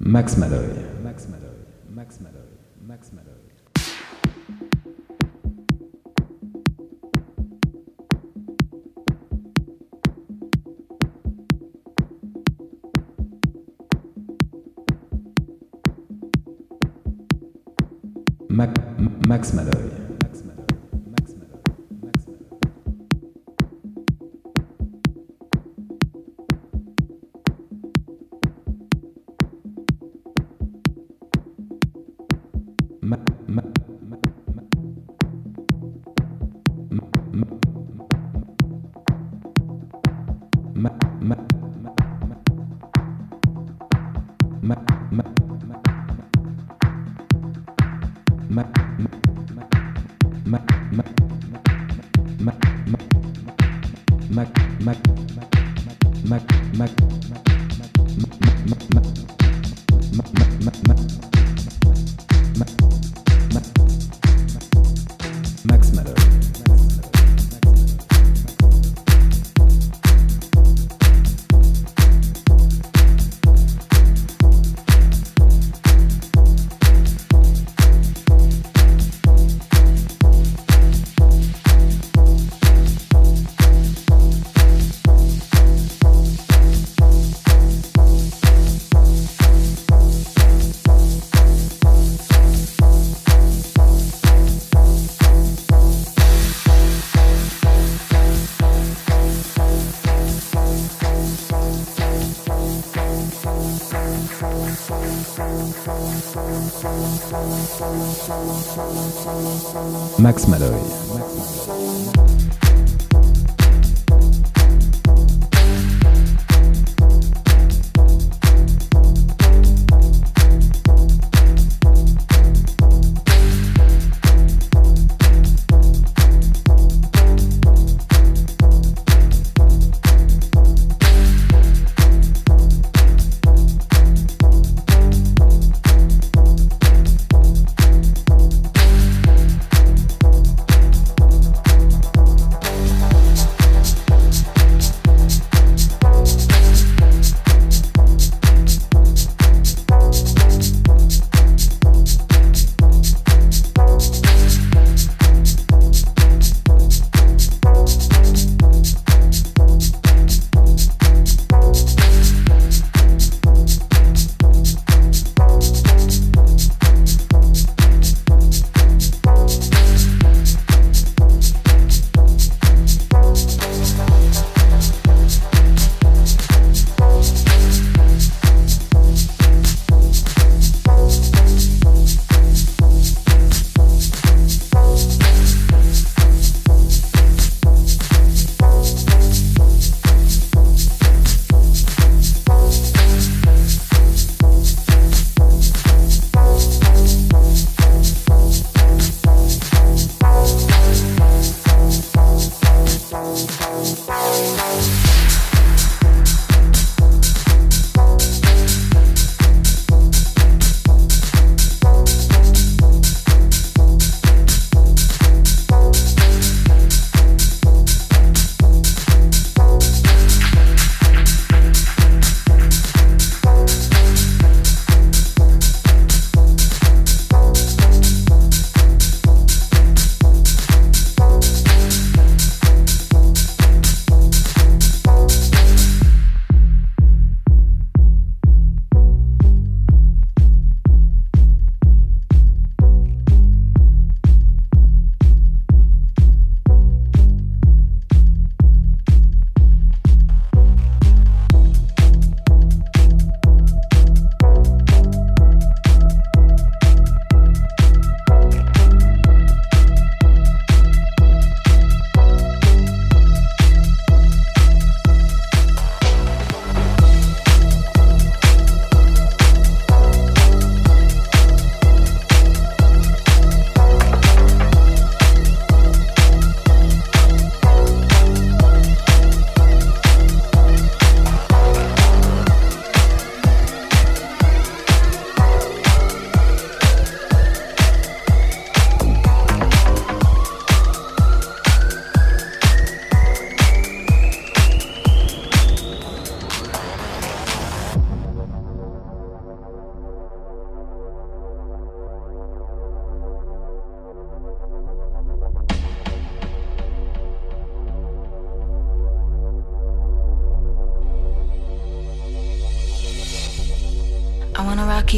Max Malloy. Max Malloy. Max Malloy. Max Malloy. Max Malloy.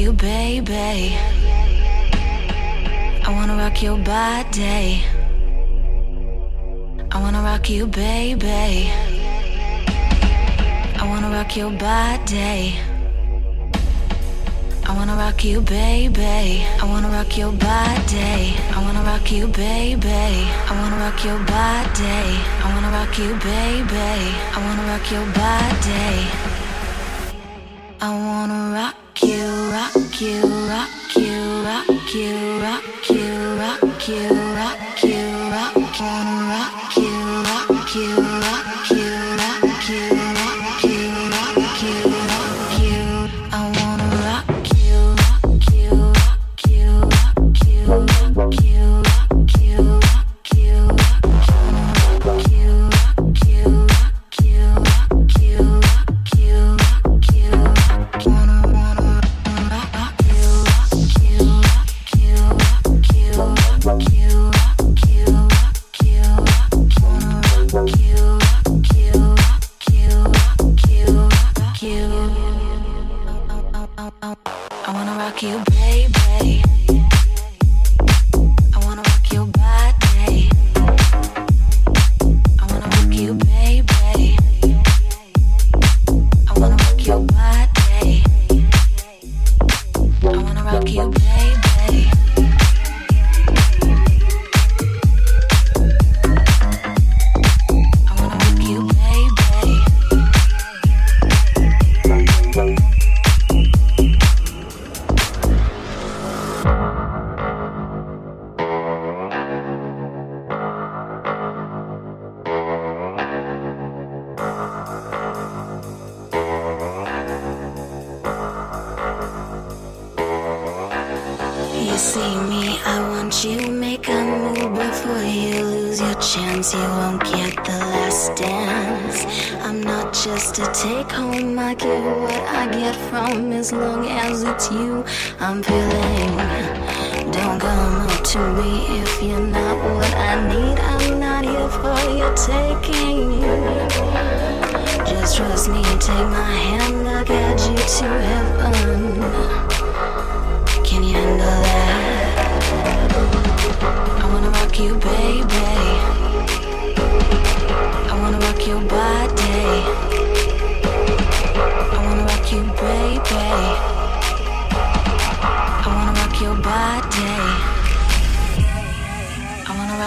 You, baby. I wanna rock your body. I wanna rock you, baby. I wanna rock your body. I wanna rock you, baby. I wanna rock your body. I wanna rock you, baby. I wanna rock your body. I wanna rock you, baby. I wanna rock your body. I wanna rock you, rock you, rock you, rock if you're not what I need. I'm not here for your taking. Just trust me, take my hand, I'll guide you to heaven. Can you handle that? I wanna rock you, baby. I wanna rock your body. I wanna rock you, baby. I wanna rock your body.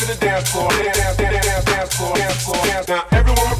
to the dance floor, dance, dance, dance, dance floor, dance floor, dance. Now everyone.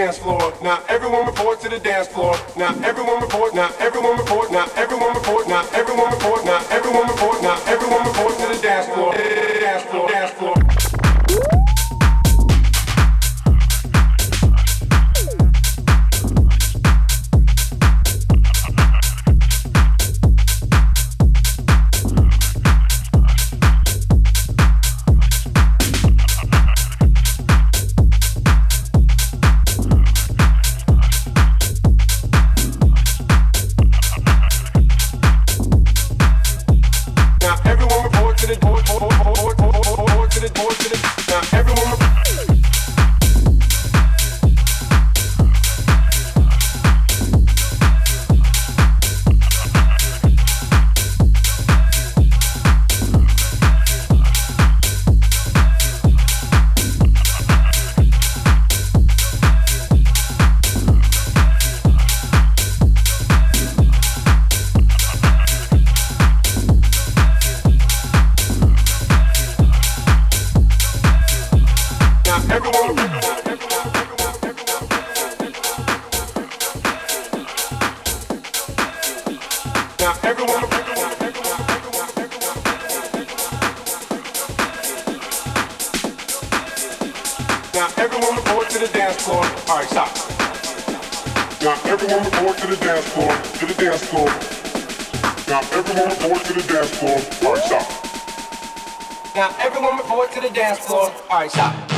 dance floor. Now everyone. floor. Now everyone report to the dance floor. All right, stop. Now everyone report to the dance floor. All right, stop.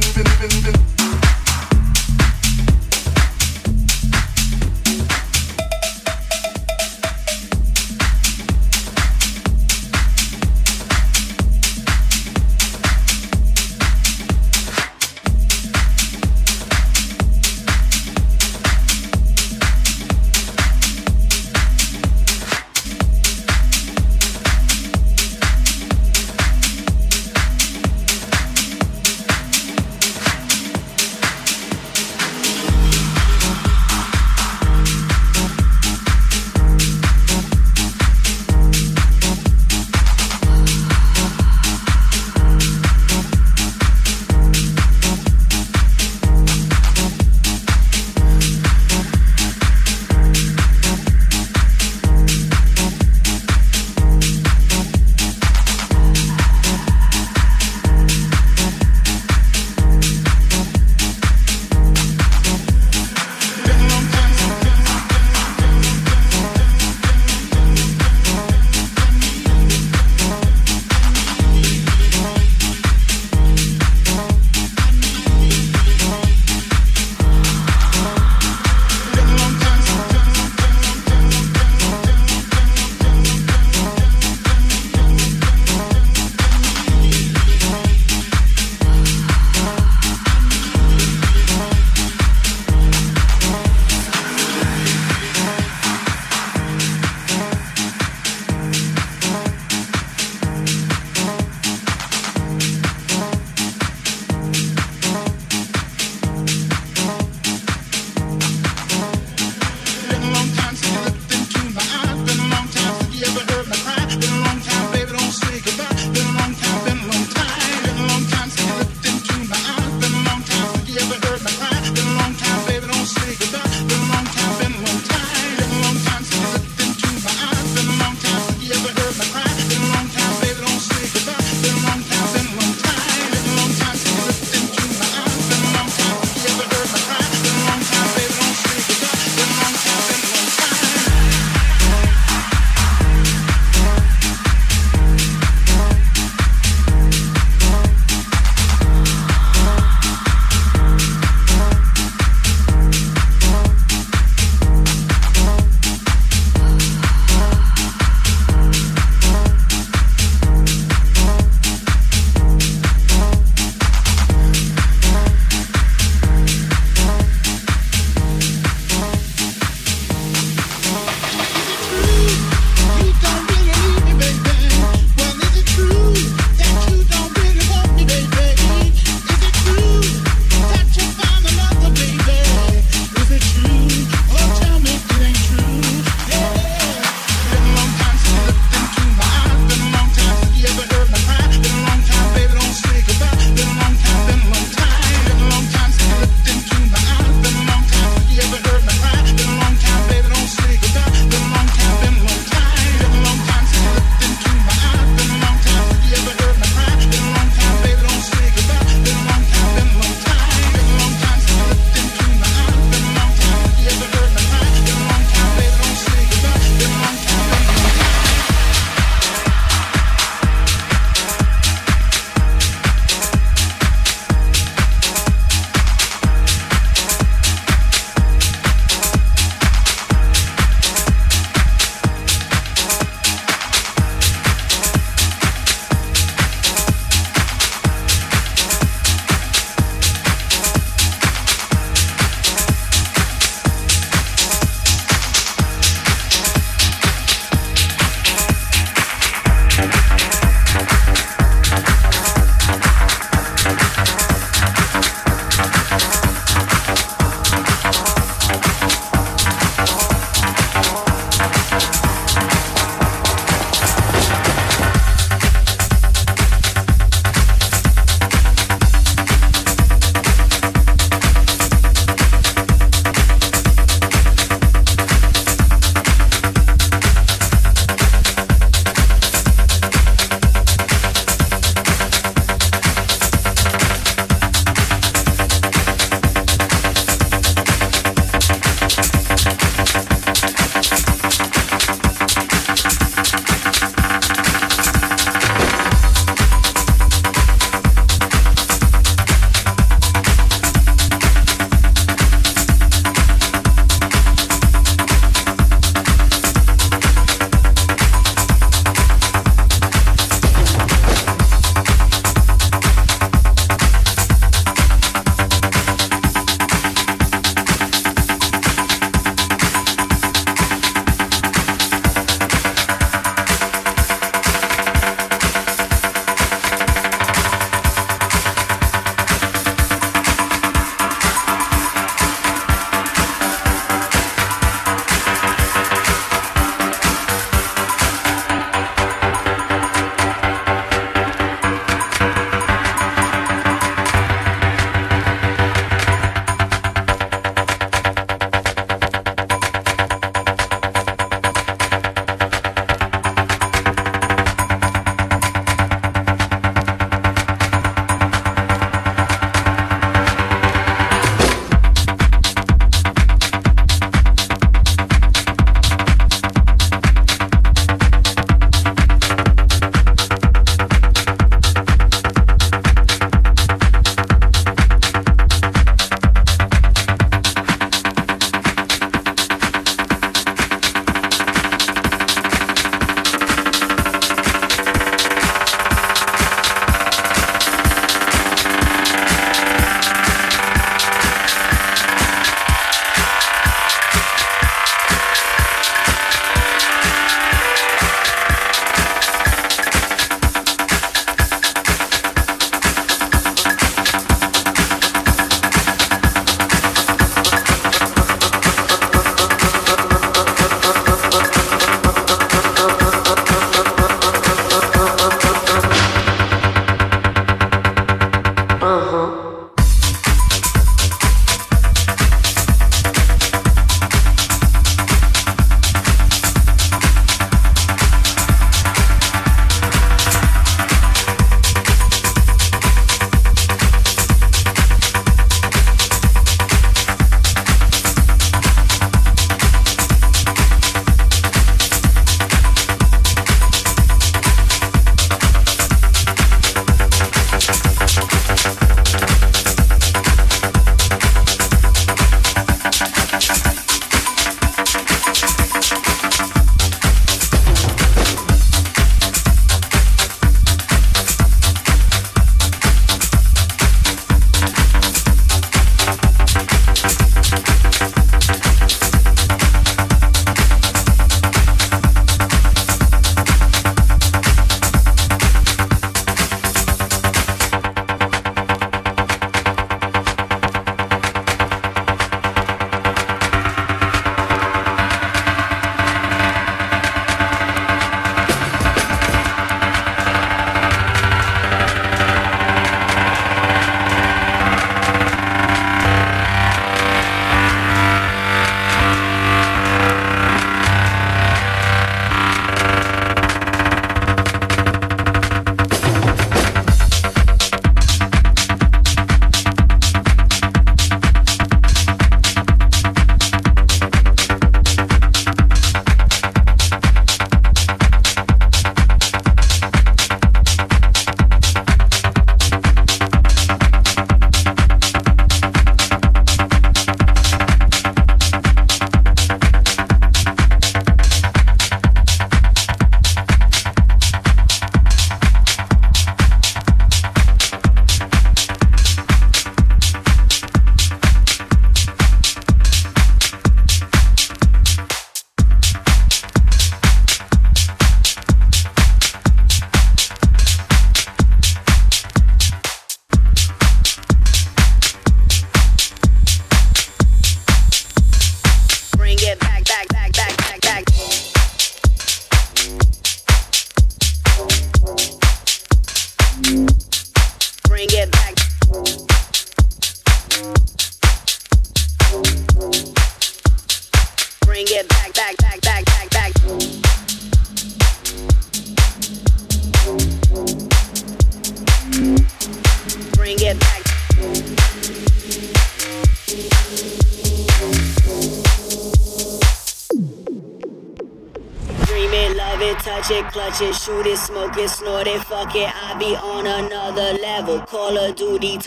been, been, been, been.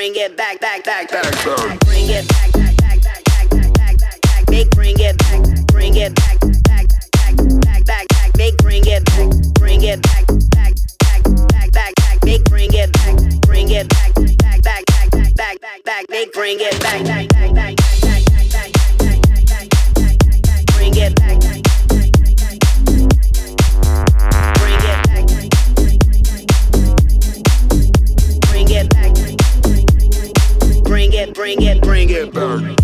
bring it back, back, back, back, back. bring it back, back, back, back, back, back, back, back, they bring it back, bring it back, back, back, back, back, back, they bring it back, bring it back, back, back, back, back, back, they bring it back, bring it back, back, back back, back, back, they bring it back, back, back, back, back, back, back, bring it back. Bring it, bring it,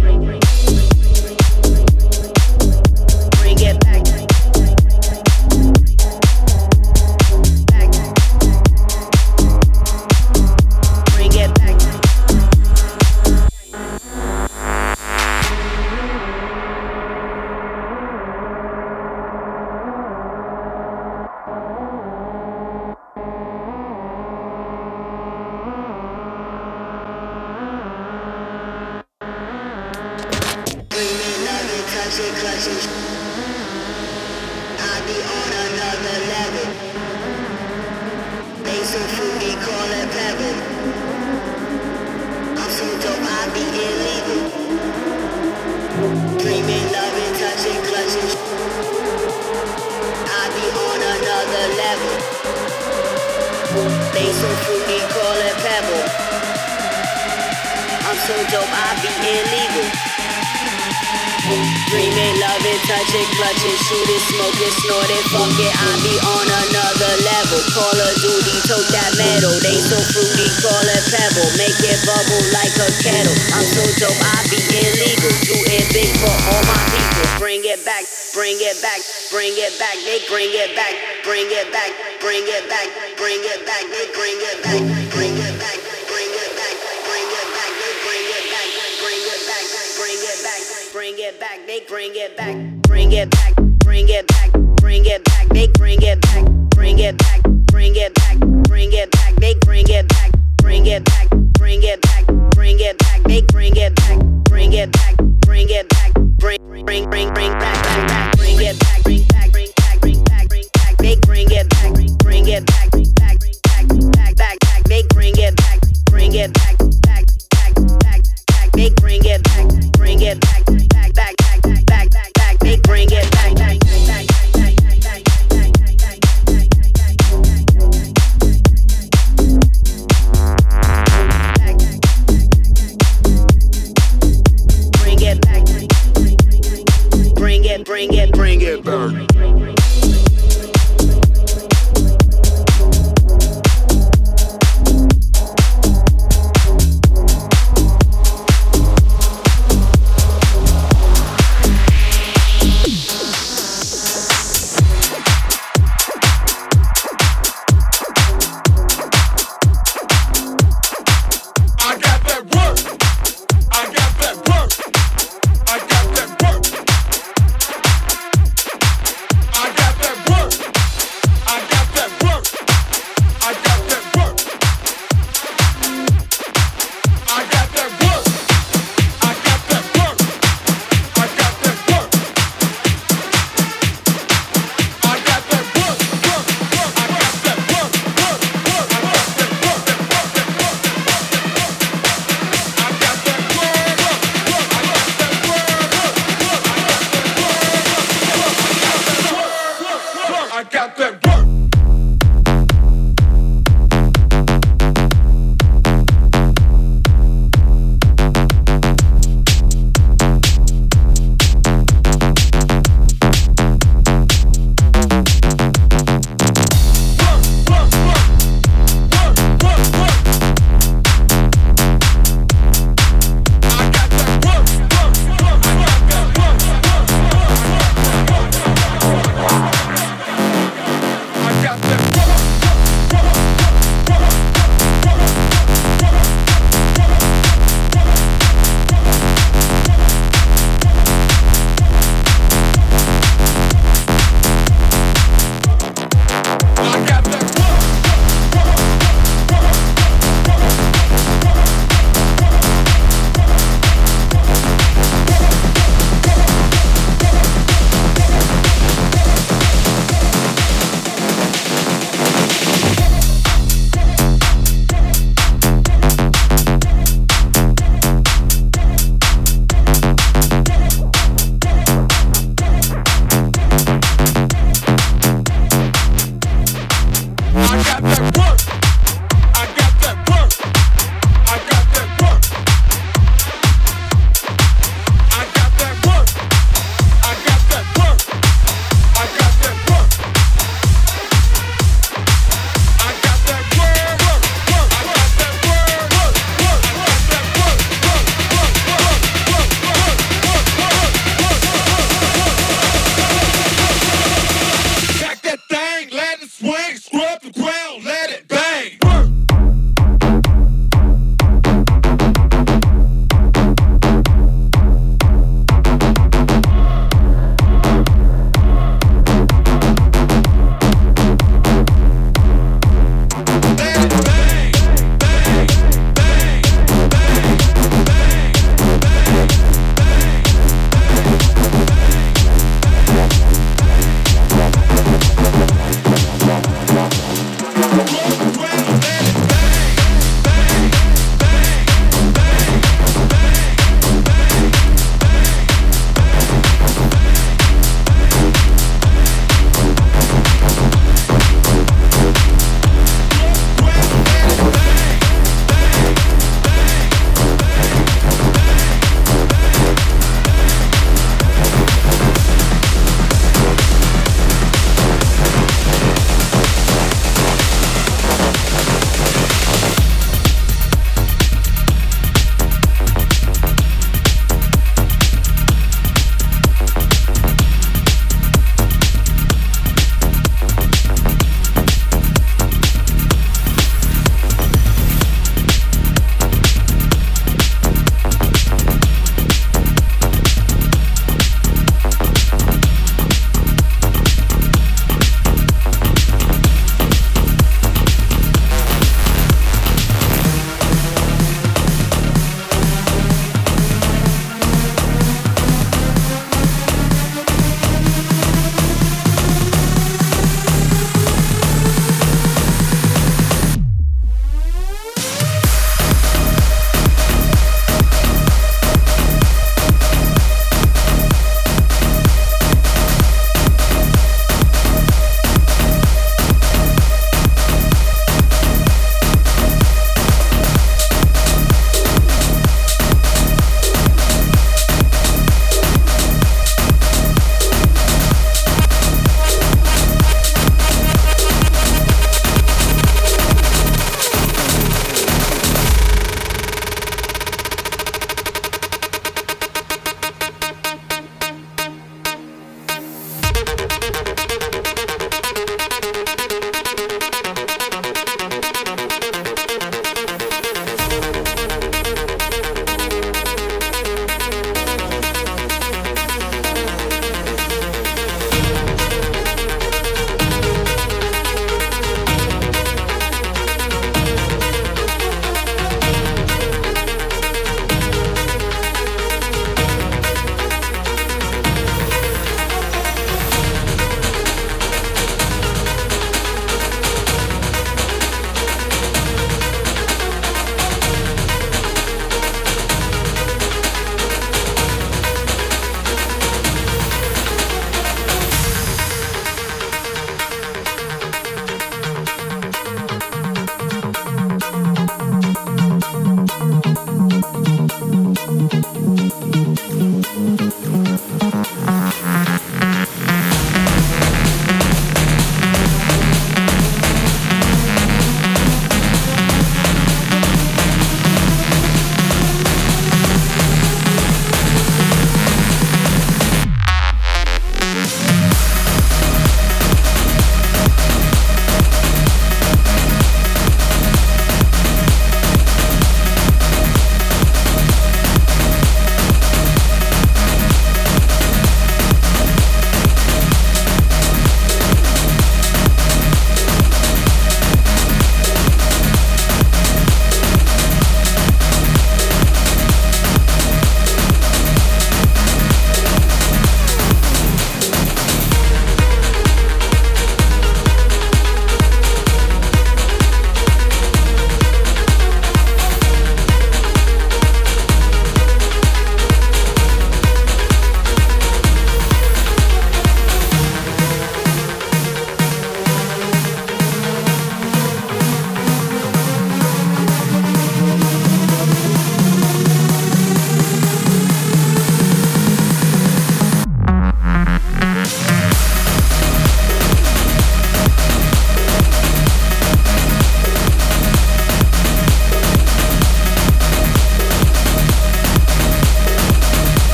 bring it back. bring it back, bring it back, bring it back, bring it back, bring it back, bring it back, bring it back. Bring it back, bring it back, bring it back, bring it back, they bring it back, bring it back, bring it back, bring it back, they bring it back, bring it back, bring it back, bring it back, they bring it back, bring it back, bring it back, bring it back, they bring it back, bring it back, bring it back, bring it back.